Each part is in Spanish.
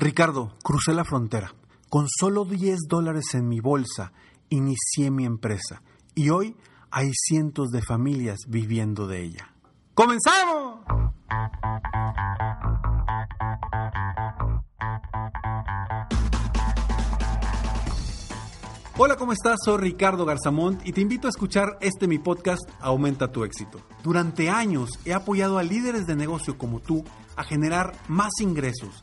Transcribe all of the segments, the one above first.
Ricardo, crucé la frontera. Con solo 10 dólares en mi bolsa, inicié mi empresa. Y hoy hay cientos de familias viviendo de ella. ¡Comenzamos! Hola, ¿cómo estás? Soy Ricardo Garzamont y te invito a escuchar este mi podcast Aumenta tu éxito. Durante años he apoyado a líderes de negocio como tú a generar más ingresos,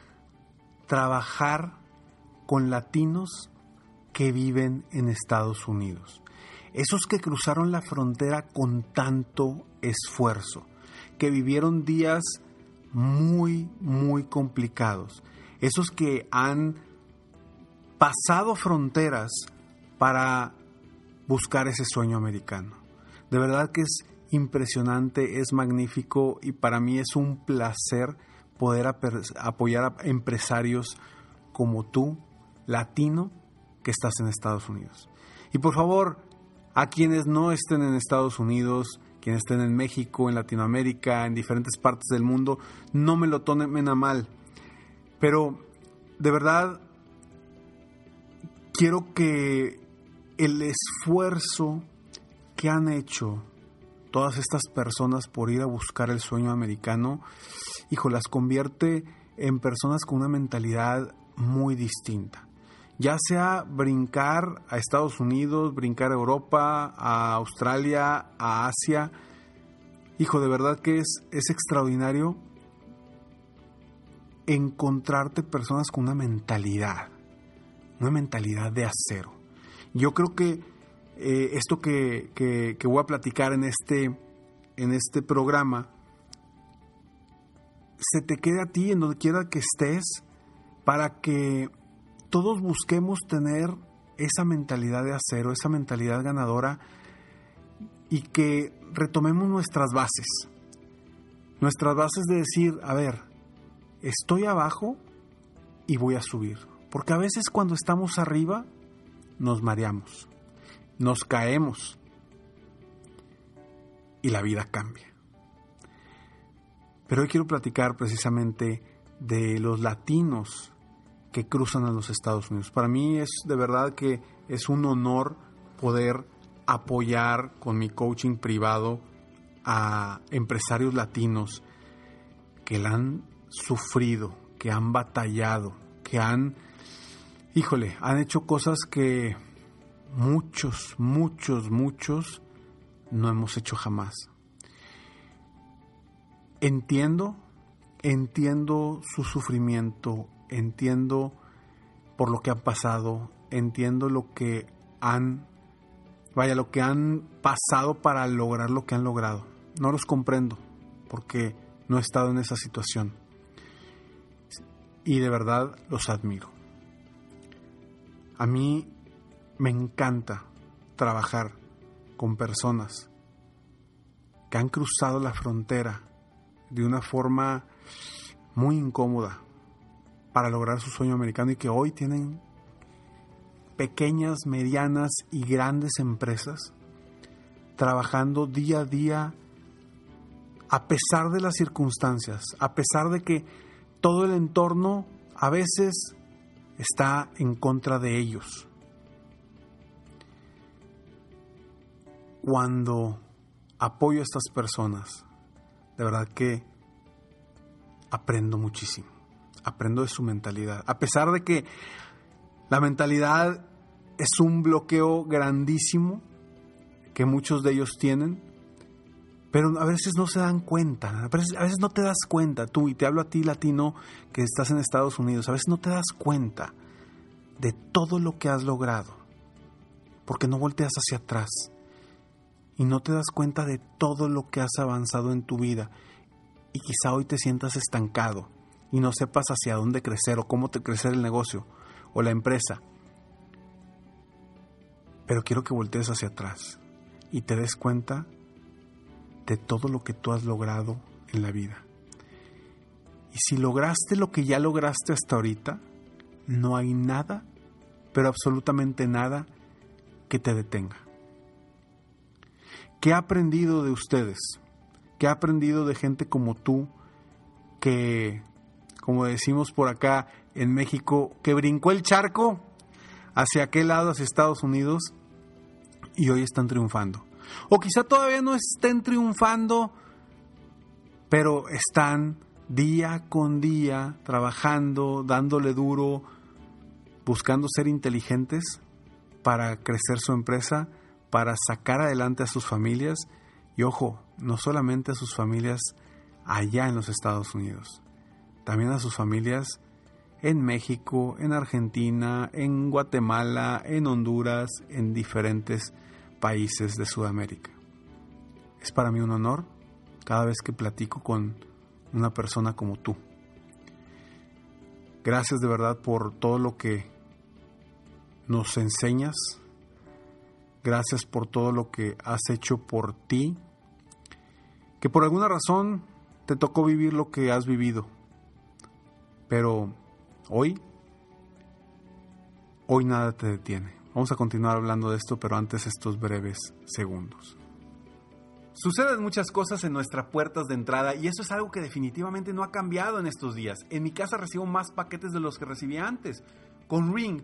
trabajar con latinos que viven en Estados Unidos? Esos que cruzaron la frontera con tanto esfuerzo, que vivieron días muy, muy complicados, esos que han pasado fronteras para buscar ese sueño americano. De verdad que es impresionante, es magnífico y para mí es un placer poder apoyar a empresarios como tú, latino, que estás en Estados Unidos. Y por favor, a quienes no estén en Estados Unidos, quienes estén en México, en Latinoamérica, en diferentes partes del mundo, no me lo tomen a mal. Pero de verdad quiero que el esfuerzo que han hecho todas estas personas por ir a buscar el sueño americano, hijo, las convierte en personas con una mentalidad muy distinta. Ya sea brincar a Estados Unidos, brincar a Europa, a Australia, a Asia. Hijo, de verdad que es, es extraordinario encontrarte personas con una mentalidad, una mentalidad de acero. Yo creo que eh, esto que, que, voy a platicar en este, en este programa se te quede a ti en donde quiera que estés para que todos busquemos tener esa mentalidad de acero, esa mentalidad ganadora y que retomemos nuestras bases. Nuestras bases de decir, a ver, estoy abajo y voy a subir. Porque a veces cuando estamos arriba nos mareamos, nos caemos y la vida cambia. Pero hoy quiero platicar precisamente de los latinos que cruzan a los Estados Unidos. Para mí es de verdad que es un honor poder apoyar con mi coaching privado a empresarios latinos que la han sufrido, que han batallado, que han, híjole, han hecho cosas que muchos, muchos, muchos no hemos hecho jamás. Entiendo, entiendo su sufrimiento, entiendo por lo que han pasado, entiendo lo que han, vaya, lo que han pasado para lograr lo que han logrado. No los comprendo porque no he estado en esa situación y de verdad los admiro. A mí me encanta trabajar con personas que han cruzado la frontera de una forma muy incómoda, para lograr su sueño americano y que hoy tienen pequeñas, medianas y grandes empresas trabajando día a día a pesar de las circunstancias, a pesar de que todo el entorno a veces está en contra de ellos. Cuando apoyo a estas personas, de verdad que aprendo muchísimo. Aprendo de su mentalidad. A pesar de que la mentalidad es un bloqueo grandísimo que muchos de ellos tienen, pero a veces no se dan cuenta, a veces, a veces, no te das cuenta, tú, y te hablo a ti latino que estás en Estados Unidos, a veces no te das cuenta de todo lo que has logrado, porque no volteas hacia atrás y no te das cuenta de todo lo que has avanzado en tu vida y quizá hoy te sientas estancado y no sepas hacia dónde crecer o cómo te crecer el negocio o la empresa. Pero quiero que voltees hacia atrás y te des cuenta de todo lo que tú has logrado en la vida. Y si lograste lo que ya lograste hasta ahorita, no hay nada, pero absolutamente nada, que te detenga. ¿Qué ha aprendido de ustedes? ¿Qué ha aprendido de gente como tú que, como decimos por acá en México, que brincó el charco hacia aquel lado, hacia Estados Unidos, y hoy están triunfando? O quizá todavía no estén triunfando, pero están día con día trabajando, dándole duro, buscando ser inteligentes para crecer su empresa, para sacar adelante a sus familias y ojo, no solamente a sus familias allá en los Estados Unidos, también a sus familias en México, en Argentina, en Guatemala, en Honduras, en diferentes países de Sudamérica. Es para mí un honor cada vez que platico con una persona como tú. Gracias de verdad por todo lo que nos enseñas. Gracias por todo lo que has hecho por ti. Que por alguna razón te tocó vivir lo que has vivido. Pero hoy, hoy nada te detiene. Vamos a continuar hablando de esto, pero antes estos breves segundos. Suceden muchas cosas en nuestras puertas de entrada y eso es algo que definitivamente no ha cambiado en estos días. En mi casa recibo más paquetes de los que recibía antes. Con Ring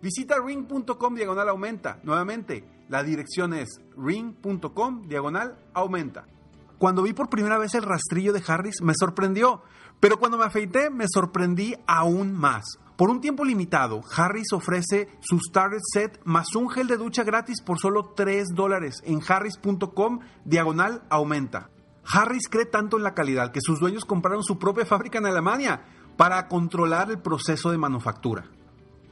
Visita ring.com diagonal aumenta. Nuevamente, la dirección es ring.com diagonal aumenta. Cuando vi por primera vez el rastrillo de Harris me sorprendió, pero cuando me afeité me sorprendí aún más. Por un tiempo limitado, Harris ofrece su Starter Set más un gel de ducha gratis por solo 3 dólares en harris.com diagonal aumenta. Harris cree tanto en la calidad que sus dueños compraron su propia fábrica en Alemania para controlar el proceso de manufactura.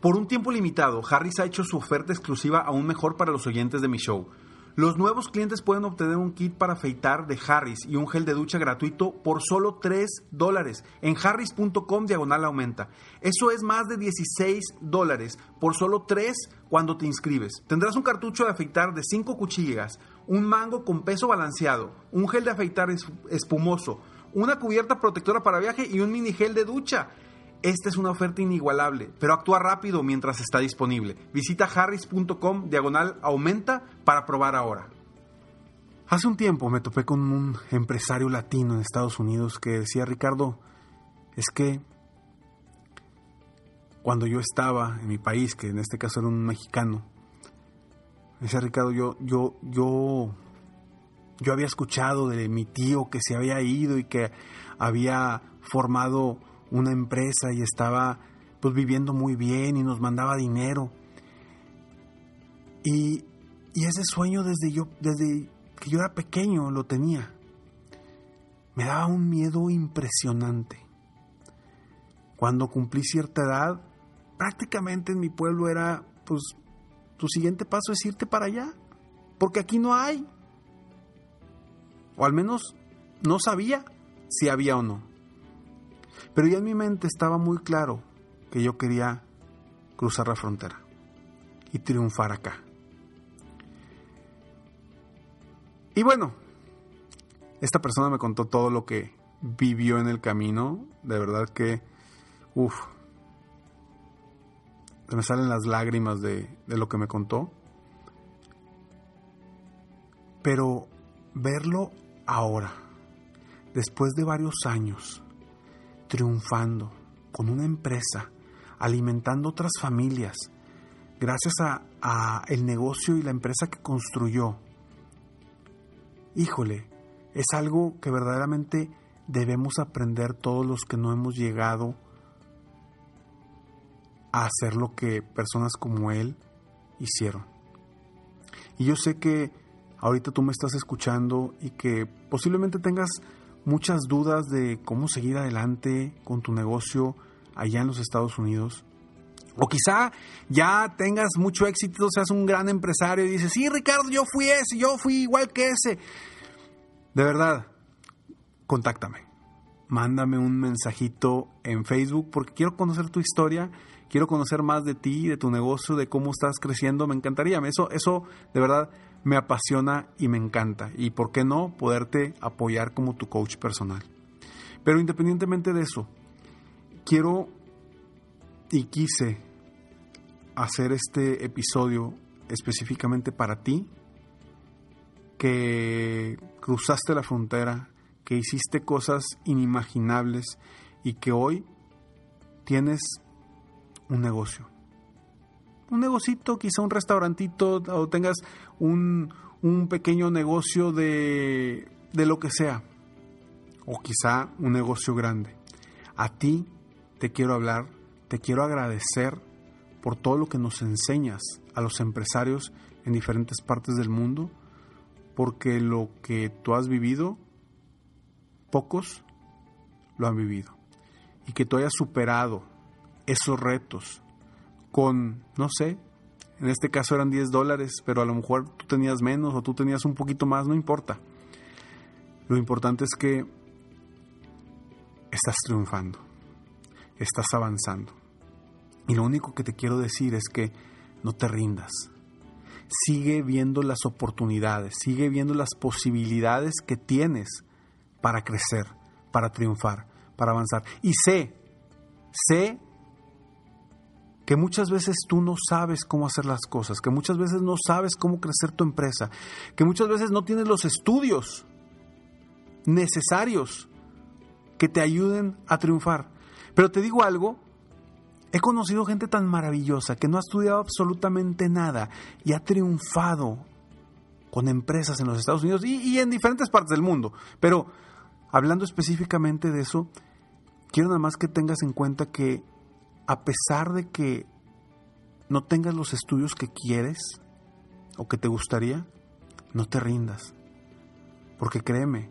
Por un tiempo limitado, Harris ha hecho su oferta exclusiva aún mejor para los oyentes de mi show. Los nuevos clientes pueden obtener un kit para afeitar de Harris y un gel de ducha gratuito por solo 3 dólares en harris.com diagonal aumenta. Eso es más de 16 dólares por solo 3 cuando te inscribes. Tendrás un cartucho de afeitar de 5 cuchillas, un mango con peso balanceado, un gel de afeitar espumoso, una cubierta protectora para viaje y un mini gel de ducha. Esta es una oferta inigualable, pero actúa rápido mientras está disponible. Visita harris.com diagonal aumenta para probar ahora. Hace un tiempo me topé con un empresario latino en Estados Unidos que decía, Ricardo, es que cuando yo estaba en mi país, que en este caso era un mexicano, decía Ricardo, yo, yo, yo Yo había escuchado de mi tío que se había ido y que había formado una empresa y estaba pues viviendo muy bien y nos mandaba dinero. Y, y ese sueño desde yo desde que yo era pequeño lo tenía. Me daba un miedo impresionante. Cuando cumplí cierta edad, prácticamente en mi pueblo era, pues, tu siguiente paso es irte para allá, porque aquí no hay. O al menos no sabía si había o no. Pero ya en mi mente estaba muy claro que yo quería cruzar la frontera y triunfar acá. Y bueno, esta persona me contó todo lo que vivió en el camino. De verdad que, uff, me salen las lágrimas de, de lo que me contó. Pero verlo ahora, después de varios años, triunfando con una empresa, alimentando otras familias, gracias a, el negocio y la empresa que construyó. Híjole, es algo que verdaderamente debemos aprender todos los que no hemos llegado a hacer lo que personas como él hicieron. Y yo sé que ahorita tú me estás escuchando y que posiblemente tengas muchas dudas de cómo seguir adelante con tu negocio allá en los Estados Unidos. O quizá ya tengas mucho éxito, seas un gran empresario y dices, sí, Ricardo, yo fui ese, yo fui igual que ese. De verdad, contáctame. Mándame un mensajito en Facebook porque quiero conocer tu historia quiero conocer más de ti, de tu negocio, de cómo estás creciendo, me encantaría. Eso, eso de verdad me apasiona y me encanta. Y por qué no poderte apoyar como tu coach personal. Pero independientemente de eso, quiero y quise hacer este episodio específicamente para ti, que cruzaste la frontera, que hiciste cosas inimaginables y que hoy tienes un negocio. Un negocito, quizá un restaurantito o tengas un, un pequeño negocio de, de lo que sea. O quizá un negocio grande. A ti te quiero hablar, te quiero agradecer por todo lo que nos enseñas a los empresarios en diferentes partes del mundo, porque lo que tú has vivido, pocos lo han vivido. Y que tú hayas superado esos retos con, no sé, en este caso eran 10 dólares, pero a lo mejor tú tenías menos o tú tenías un poquito más, no importa. Lo importante es que estás triunfando, estás avanzando. Y lo único que te quiero decir es que no te rindas. Sigue viendo las oportunidades, sigue viendo las posibilidades que tienes para crecer, para triunfar, para avanzar. Y sé, sé que muchas veces tú no sabes cómo hacer las cosas, que muchas veces no sabes cómo crecer tu empresa, que muchas veces no tienes los estudios necesarios que te ayuden a triunfar. Pero te digo algo, he conocido gente tan maravillosa que no ha estudiado absolutamente nada y ha triunfado con empresas en los Estados Unidos y, en diferentes partes del mundo. Pero hablando específicamente de eso, quiero nada más que tengas en cuenta que a pesar de que no tengas los estudios que quieres o que te gustaría, no te rindas. Porque créeme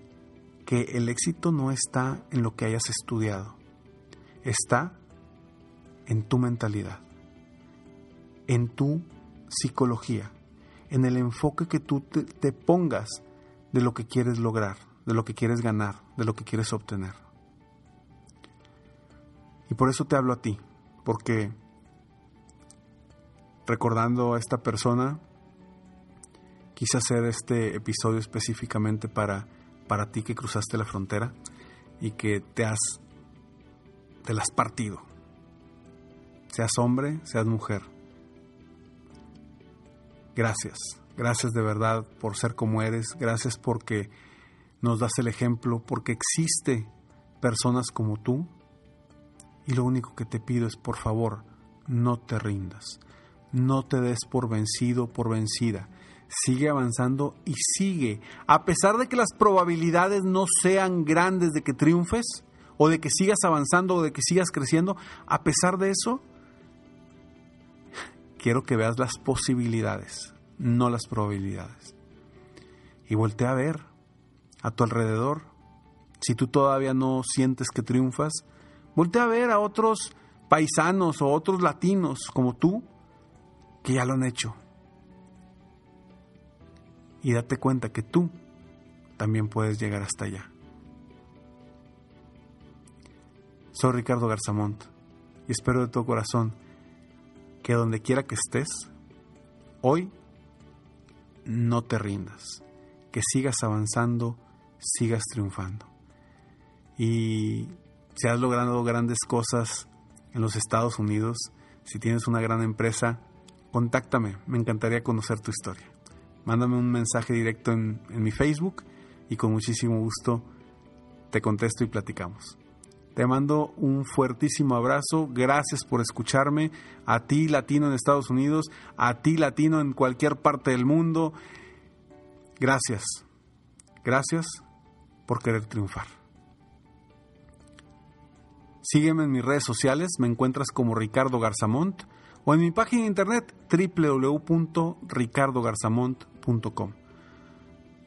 que el éxito no está en lo que hayas estudiado, está en tu mentalidad, en tu psicología, en el enfoque que tú te, pongas de lo que quieres lograr, de lo que quieres ganar, de lo que quieres obtener. Y por eso te hablo a ti, porque recordando a esta persona, quise hacer este episodio específicamente para, para ti que cruzaste la frontera y que te has, te has partido. Seas hombre, seas mujer. Gracias, gracias de verdad por ser como eres, gracias porque nos das el ejemplo, porque existe personas como tú y lo único que te pido es, por favor, no te rindas. No te des por vencido, por vencida. sigue avanzando y sigue. A pesar de que las probabilidades no sean grandes de que triunfes, o de que sigas avanzando, o de que sigas creciendo, a pesar de eso, quiero que veas las posibilidades, no las probabilidades. Y voltea a ver a tu alrededor. Si tú todavía no sientes que triunfas, voltea a ver a otros paisanos o otros latinos como tú que ya lo han hecho. Y date cuenta que tú también puedes llegar hasta allá. Soy Ricardo Garzamont y espero de todo corazón que donde quiera que estés, hoy no te rindas, que sigas avanzando, sigas triunfando. Y si has logrado grandes cosas en los Estados Unidos, si tienes una gran empresa, contáctame, me encantaría conocer tu historia. Mándame un mensaje directo en, en mi Facebook y con muchísimo gusto te contesto y platicamos. Te mando un fuertísimo abrazo. Gracias por escucharme. A ti, latino en Estados Unidos. A ti, latino en cualquier parte del mundo. Gracias. Gracias por querer triunfar. Sígueme en mis redes sociales. Me encuentras como Ricardo Garzamont o en mi página de internet www.ricardogarzamont.com.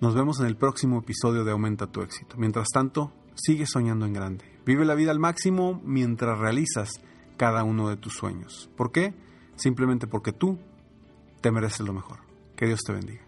Nos vemos en el próximo episodio de Aumenta tu éxito. Mientras tanto, sigue soñando en grande. Vive la vida al máximo mientras realizas cada uno de tus sueños. ¿Por qué? Simplemente porque tú te mereces lo mejor. Que Dios te bendiga.